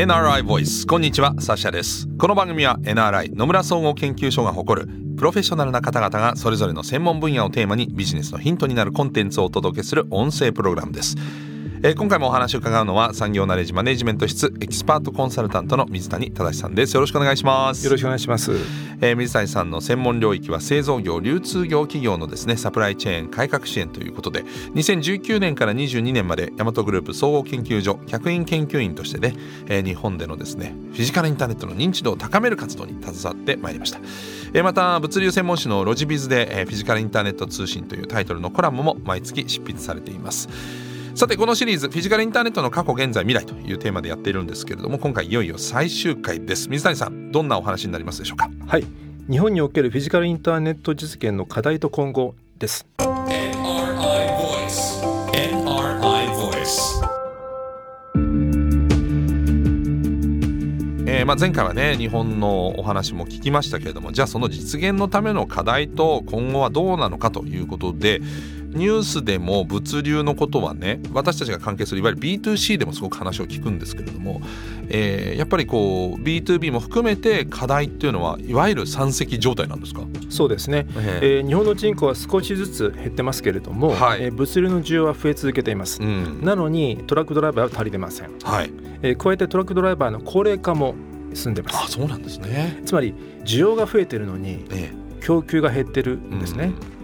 NRI ボイス。こんにちはサシャです。この番組は NRI 野村総合研究所が誇るプロフェッショナルな方々がそれぞれの専門分野をテーマにビジネスのヒントになるコンテンツをお届けする音声プログラムです。えー、今回もお話を伺うのは産業ナレッジマネジメント室エキスパートコンサルタントの水谷正さんです。よろしくお願いします。よろしくお願いします、えー、水谷さんの専門領域は製造業流通業企業のですねサプライチェーン改革支援ということで2019年から22年まで大和グループ総合研究所客員研究員としてね、えー、日本でのですねフィジカルインターネットの認知度を高める活動に携わってまいりました、えー、また物流専門誌のロジビズで、えー、フィジカルインターネット通信というタイトルのコラムも毎月執筆されていますさてこのシリーズフィジカルインターネットの過去現在未来というテーマでやっているんですけれども今回いよいよ最終回です。水谷さんどんなお話になりますでしょうか？はい。日本におけるフィジカルインターネット実現の課題と今後です。NRI Voice NRI Voice えー、まあ、前回はね日本のお話も聞きましたけれどもじゃあその実現のための課題と今後はどうなのかということでニュースでも物流のことはね私たちが関係するいわゆる B2C でもすごく話を聞くんですけれども、えー、やっぱりこう B2B も含めて課題っていうのはいわゆる山積状態なんですか？そうですね、えー、日本の人口は少しずつ減ってますけれども、はい、えー、物流の需要は増え続けています、うん、なのにトラックドライバーは足りてません、はい。えー、加えてトラックドライバーの高齢化も進んでます。あそうなんですね。つまり需要が増えてるのに、ええ、供給が減ってるんですね、うん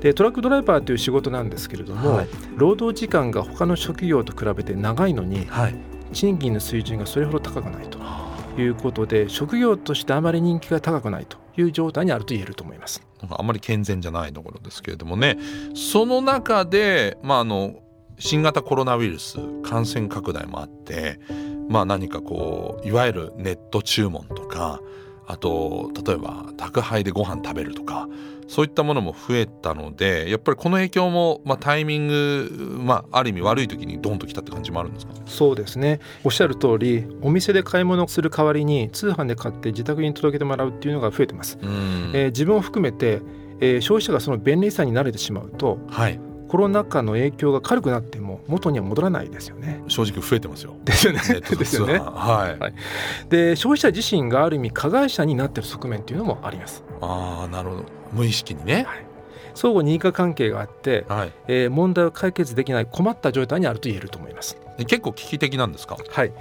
でトラックドライバーという仕事なんですけれども、はい、労働時間が他の職業と比べて長いのに、はい、賃金の水準がそれほど高くないということで職業としてあまり人気が高くないという状態にあると言えると思います。なんかあまり健全じゃないところですけれどもね。その中で、まあ、あの新型コロナウイルス感染拡大もあって、まあ、何かこういわゆるネット注文とかあと例えば宅配でご飯食べるとかそういったものも増えたのでやっぱりこの影響も、まあ、タイミング、まあ、ある意味悪い時にドンときたって感じもあるんですか、そうですねおっしゃる通りお店で買い物する代わりに通販で買って自宅に届けてもらうっていうのが増えてます。えー、自分を含めて、えー、消費者がその便利さに慣れてしまうと、はい、コロナ禍の影響が軽くなっても元には戻らないですよね。正直増えてますよ。ですよね。ですよね。はい。はい、で消費者自身がある意味加害者になっている側面というのもあります。ああなるほど無意識にね。はい。相互に因果関係があって、はい、えー、問題を解決できない困った状態にあると言えると思います。結構危機的なんですか？はい。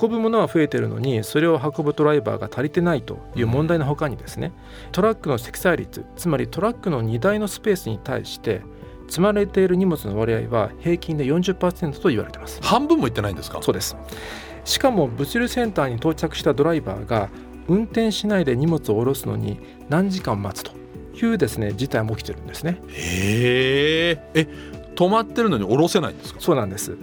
運ぶものは増えてるのにそれを運ぶドライバーが足りてないという問題のほかにですね、うん、トラックの積載率つまりトラックの荷台のスペースに対して積まれている荷物の割合は平均で40%と言われています。半分もいってないんですか？そうです。しかも物流センターに到着したドライバーが運転しないで荷物を下ろすのに何時間待つというですね事態も起きてるんですね。へえ止まってるのに下ろせないんですか？そうなんです。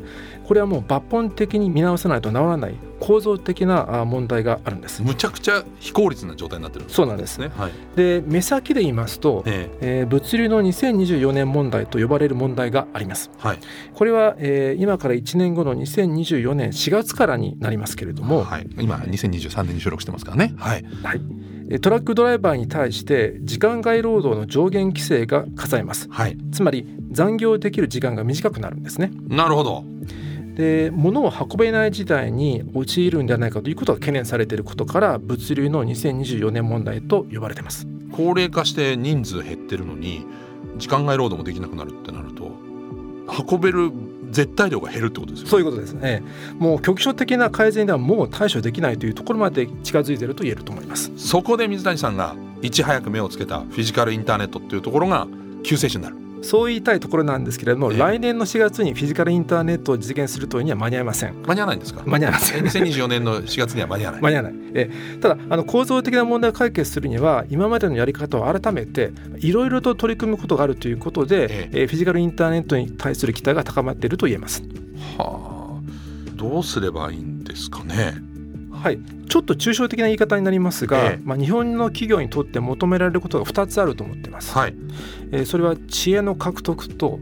これはもう抜本的に見直さないと治らない構造的な問題があるんです。むちゃくちゃ非効率な状態になってる、ね、そうなんです。ね、はい、で目先で言いますと、ええ。えー、物流の2024年問題と呼ばれる問題があります、はい、これは、えー、今から1年後の2024年4月からになりますけれども、はい、今2023年に収録してますからね。はい、はいトラックドライバーに対して時間外労働の上限規制が課されます、はい、つまり残業できる時間が短くなるんですね。なるほど。で物を運べない事態に陥るんではないかということが懸念されていることから物流の2024年問題と呼ばれています。高齢化して人数減ってるのに時間外労働もできなくなるってなると運べる絶対量が減るってことですよ、ね、そういうことですね。もう局所的な改善ではもう対処できないというところまで近づいていると言えると思います。そこで水谷さんがいち早く目をつけたフィジカルインターネットっていうところが救世主になるそう言いたいところなんですけれども、えー、来年の4月にフィジカルインターネットを実現するというには間に合いません。間に合わないんですか？間に合いません。2024年の4月には間に合わない。間に合わないえただあの構造的な問題を解決するには今までのやり方を改めていろいろと取り組むことがあるということで、えー、えー、フィジカルインターネットに対する期待が高まっていると言えます。はあ。どうすればいいんですかね？はい、ちょっと抽象的な言い方になりますが、ええ、まあ、日本の企業にとって求められることが2つあると思っています、はい、えー、それは知恵の獲得と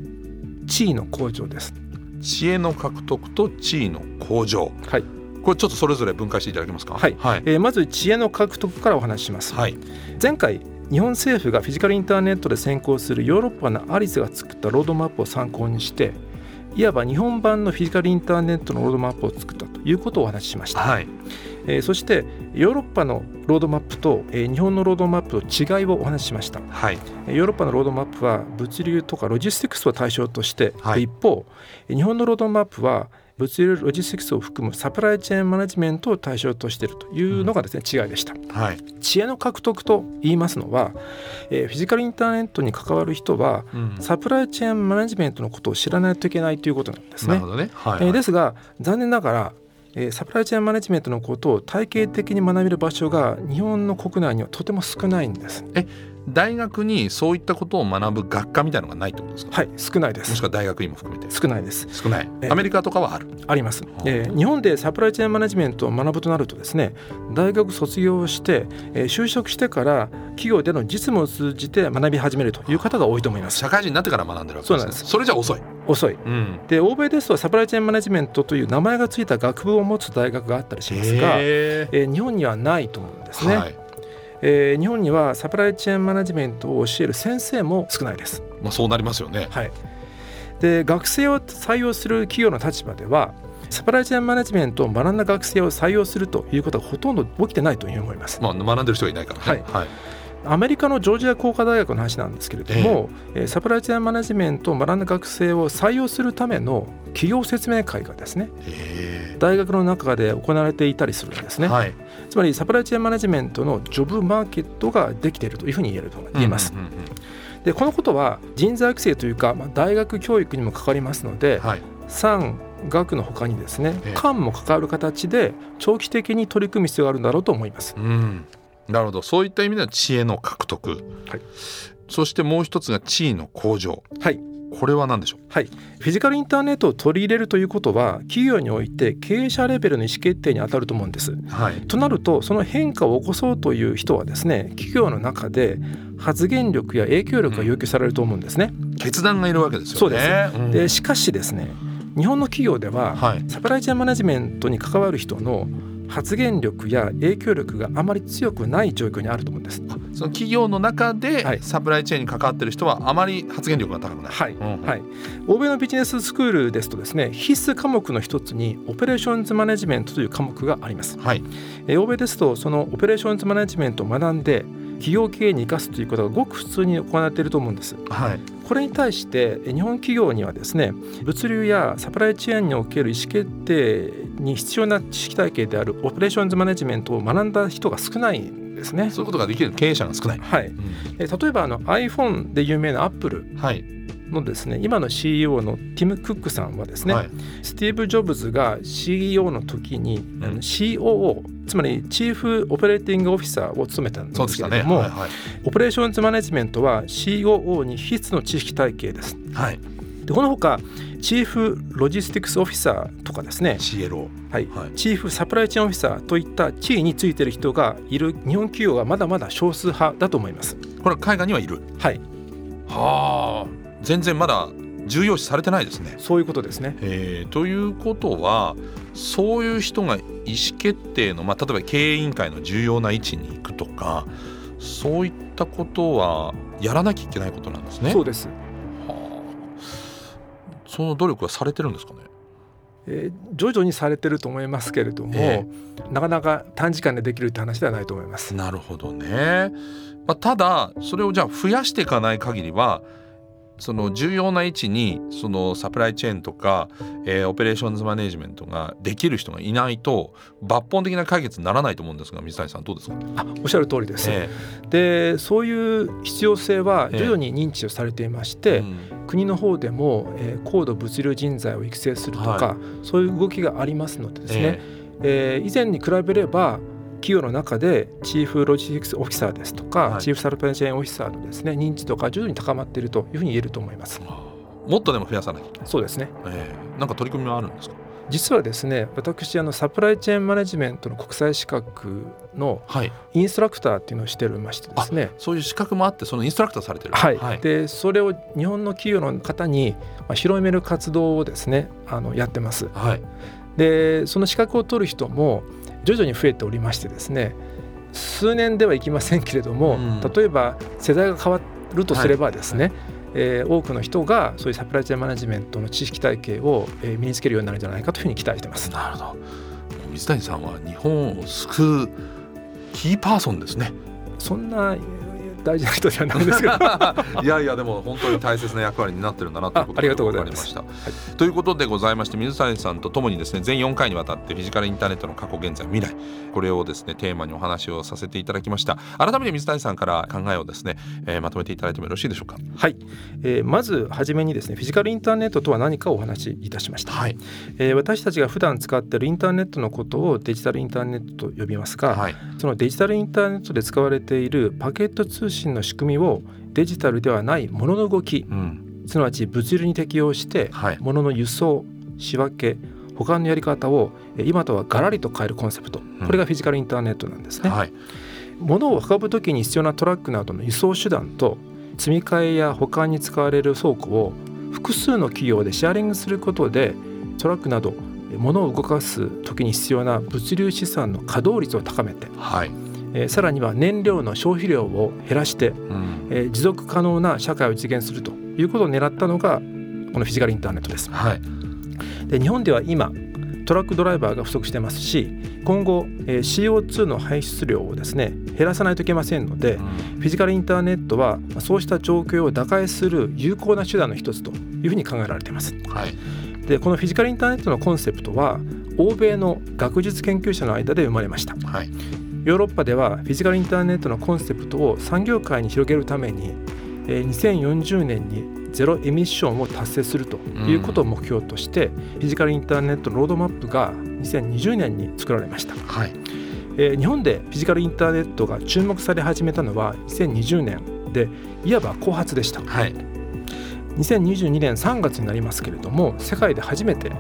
地位の向上です。知恵の獲得と地位の向上。はい。これちょっとそれぞれ分解していただけますか？はい、はい、えー、まず知恵の獲得からお話しします、はい、前回日本政府がフィジカルインターネットで先行するヨーロッパの ALICE が作ったロードマップを参考にしていわば日本版のフィジカルインターネットのロードマップを作ったということをお話ししました、はい、えー、そしてヨーロッパのロードマップと、えー、日本のロードマップの違いをお話ししました、はい、ヨーロッパのロードマップは物流とかロジスティクスを対象として、はい、一方日本のロードマップは物流ロジスティクスを含むサプライチェーンマネジメントを対象としているというのがですね、うん、違いでした、はい、知恵の獲得と言いますのは、えー、フィジカルインターネットに関わる人は、うん、サプライチェーンマネジメントのことを知らないといけないということなんですね。ね。はいはい、えー、ですが残念ながらえー、サプライチェーンマネジメントのことを体系的に学べる場所が日本の国内にはとても少ないんです。え大学にそういったことを学ぶ学科みたいなのがないってことですか？はい少ないです。もしくは大学院も含めて。少ないです。少ない、アメリカとかはある？あります、えー、日本でサプライチェーンマネジメントを学ぶとなるとですね大学卒業して、えー、就職してから企業での実務を通じて学び始めるという方が多いと思います。社会人になってから学んでるわけです、ね、そうなんです。それじゃ遅い。遅い、うん、で欧米ですとサプライチェーンマネジメントという名前が付いた学部を持つ大学があったりしますが、えー、日本にはないと思うんですね、はいえー、日本にはサプライチェーンマネジメントを教える先生も少ないです。まあ、そうなりますよね、はい、で学生を採用する企業の立場ではサプライチェーンマネジメントを学んだ学生を採用するということはほとんど起きてないというふうに思います。まあ、学んでる人がいないから、ね、はい、はいアメリカのジョージア工科大学の話なんですけれども、えー、サプライチェーンマネジメントを学んだ学生を採用するための企業説明会がですね、大学の中で行われていたりするんですね、はい、つまりサプライチェーンマネジメントのジョブマーケットができているというふうに言えると言えます。でこのことは人材育成というか、まあ、大学教育にもかかりますので、はい、産学のほかにですね官も関わる形で長期的に取り組む必要があるんだろうと思います。うんなるほど。そういった意味では知恵の獲得、はい、そしてもう一つが地位の向上、はい、これは何でしょう、はい、フィジカルインターネットを取り入れるということは企業において経営者レベルの意思決定に当たると思うんです。はい、となるとその変化を起こそうという人はですね企業の中で発言力や影響力が要求されると思うんですね。うん、決断がいるわけですよね。そうです、うん、でしかしですね日本の企業では、はい、サプライチェーンマネジメントに関わる人の発言力や影響力があまり強くない状況にあると思うんです。その企業の中でサプライチェーンに関わっている人はあまり発言力が高くない。はい、うん、はい。欧米のビジネススクールですとですね、必須科目の一つにオペレーションズマネジメントという科目があります。はい。え欧米ですとそのオペレーションズマネジメントを学んで企業経営に生かすということがごく普通に行われていると思うんです。はい、これに対して日本企業にはですね物流やサプライチェーンにおける意思決定に必要な知識体系であるオペレーションズマネジメントを学んだ人が少ないんですね。そういうことができる経営者が少ない。はい。うん、例えばあの iPhone で有名なアップル。はい。のですね今の CEO のティム・クックさんはですね、はい、スティーブ・ジョブズが CEO の時に、うん、COO つまりチーフオペレーティングオフィサーを務めたんですけれども、ねはいはい、オペレーションズマネジメントは COO に必須の知識体系です。はい、でこのほかチーフロジスティクスオフィサーとかですね CLO、はい、はい、チーフサプライチェーンオフィサーといった地位についている人がいる日本企業はまだまだ少数派だと思います。これは海外にはいるはいはあ全然まだ重要視されてないですね。そういうことですね。えー、ということはそういう人が意思決定の、まあ、例えば経営委員会の重要な位置に行くとかそういったことはやらなきゃいけないことなんですね。そうです、はあ、その努力はされてるんですかね？えー、徐々にされてると思いますけれども、えー、なかなか短時間でできるって話ではないと思います。なるほどね。まあ、ただそれをじゃあ増やしていかない限りはその重要な位置にそのサプライチェーンとか、えー、オペレーションズマネジメントができる人がいないと抜本的な解決にならないと思うんですが水谷さんどうですか？あおっしゃる通りです、えー、でそういう必要性は徐々に認知をされていまして、えーうん、国の方でも、えー、高度物流人材を育成するとか、はい、そういう動きがありますのでですね、えー、以前に比べれば企業の中でチーフロジスティクスオフィサーですとか、はい、チーフサルプライチェーンオフィサーのですね認知度が徐々に高まっているというふうに言えると思います。もっとでも増やさなきゃ。そうですね、えー、なんか取り組みはあるんですか？実はですね私あのサプライチェーンマネジメントの国際資格のインストラクターっていうのをしておりましてですね、はい、そういう資格もあってそのインストラクターされてる。はい、はい、でそれを日本の企業の方に広める活動をですねあのやってます、はい、でその資格を取る人も徐々に増えておりましてですね数年ではいきませんけれども、うん、例えば世代が変わるとすればですね、はいえー、多くの人がそういうサプライチェーンマネジメントの知識体系を、えー、身につけるようになるんじゃないかというふうに期待してます。なるほど水谷さんは日本を救うキーパーソンですね。そんな大事な人じゃないですけど。いやいやでも本当に大切な役割になってるんだなということが分かりました。ということでございまして水谷さんとともにですね全4回にわたってフィジカルインターネットの過去現在未来。これをですねテーマにお話をさせていただきました。改めて水谷さんから考えをですね、えー、まとめていただいてもよろしいでしょうか？はい、えー、まずはじめにですねフィジカルインターネットとは何かをお話しいたしました、はい、えー、私たちが普段使っているインターネットのことをデジタルインターネットと呼びますが、はい、そのデジタルインターネットで使われているパケット通信の仕組みをデジタルではないものの動き、うん、すなわち物流に適用してものの輸送仕分け保管のやり方を今とはガラリと変えるコンセプト。これがフィジカルインターネットなんですね。はい、物を運ぶ時に必要なトラックなどの輸送手段と積み替えや保管に使われる倉庫を複数の企業でシェアリングすることでトラックなど物を動かす時に必要な物流資産の稼働率を高めて、はい、えー、さらには燃料の消費量を減らして、うん、えー、持続可能な社会を実現するということを狙ったのがこのフィジカルインターネットです。はい、で日本では今トラックドライバーが不足してますし今後、えー、CO2 の排出量をですね減らさないといけませんので、うん、フィジカルインターネットはそうした状況を打開する有効な手段の一つというふうに考えられています。はい、でこのフィジカルインターネットのコンセプトは欧米の学術研究者の間で生まれました。はいヨーロッパではフィジカルインターネットのコンセプトを産業界に広げるために2040年にゼロエミッションを達成するということを目標として、フィジカルインターネットのロードマップが2020年に作られました、はい、え日本でフィジカルインターネットが注目され始めたのは2020年でいわば後発でした、はい、2022年3月になりますけれども世界で初めて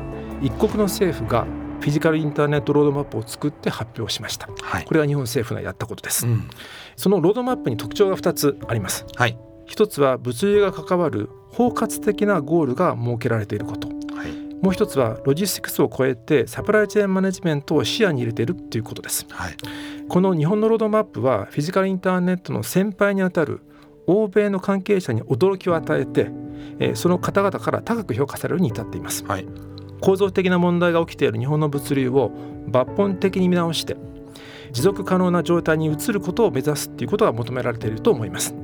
一国の政府がフィジカルインターネットロードマップを作って発表しました、はい、これが日本政府がやったことです、うん、そのロードマップに特徴が2つあります、はい、1つは物流が関わる包括的なゴールが設けられていること、はい、もう一つはロジスティクスを超えてサプライチェーンマネジメントを視野に入れているということです、はい、この日本のロードマップはフィジカルインターネットの先輩にあたる欧米の関係者に驚きを与えて、えー、その方々から高く評価されるに至っています、はい、構造的な問題が起きている日本の物流を抜本的に見直して持続可能な状態に移ることを目指すということが求められていると思います。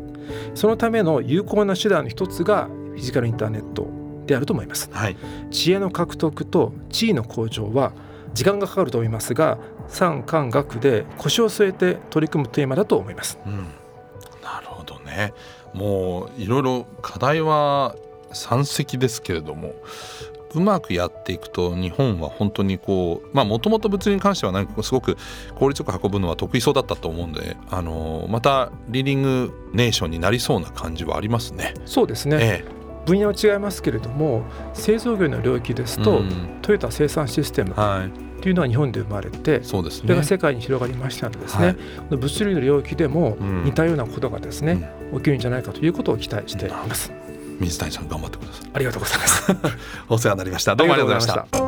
そのための有効な手段の一つがフィジカルインターネットであると思います、はい、知恵の獲得と地位の向上は時間がかかると思いますが産官学で腰を据えて取り組むテーマだと思います、うん、なるほどね。もういろいろ課題は山積ですけれどもうまくやっていくと日本は本当にこうまあもともと物流に関してはなんかすごく効率よく運ぶのは得意そうだったと思うんであのまたリーディングネーションになりそうな感じはありますね。そうですね、ええ。分野は違いますけれども製造業の領域ですと、うん、トヨタ生産システムっていうのは日本で生まれて、そうですね、それが世界に広がりましたのでですね、はい、物流の領域でも似たようなことがですね、うん、起きるんじゃないかということを期待しています。水谷さん頑張ってください。ありがとうございます。お世話になりました。どうもありがとうございました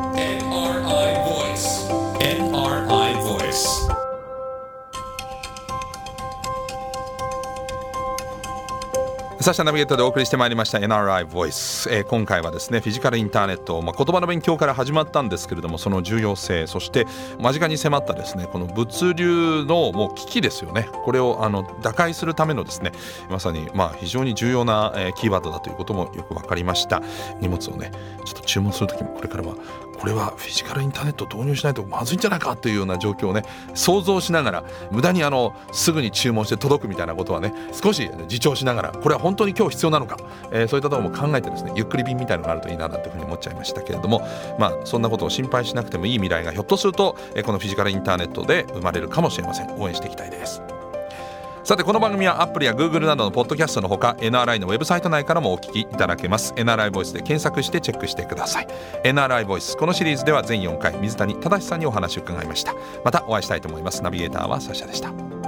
サシャナビゲートでお送りしてまいりました NRI Voice、えー、今回はですねフィジカルインターネット、まあ、言葉の勉強から始まったんですけれどもその重要性そして間近に迫ったですねこの物流のもう危機ですよね。これをあの打開するためのですねまさにまあ非常に重要な、えー、キーワードだということもよく分かりました。荷物をねちょっと注文する時もこれからはこれはフィジカルインターネットを導入しないとまずいんじゃないかというような状況をね想像しながら無駄にあのすぐに注文して届くみたいなことはね少し自重しながらこれは本当に今日必要なのか、えー、そういったところも考えてですねゆっくり便みたいなのがあるといいななんていうふうに思っちゃいましたけれどもまあそんなことを心配しなくてもいい未来がひょっとすると、え、このフィジカルインターネットで生まれるかもしれません応援していきたいです。さてこの番組はアップルや Google などのポッドキャストのほか NRI のウェブサイト内からもお聞きいただけます。NRI ボイスで検索してチェックしてください。NRI ボイスこのシリーズでは全4回水谷正さんにお話を伺いました。またお会いしたいと思います。ナビゲーターはサシャでした。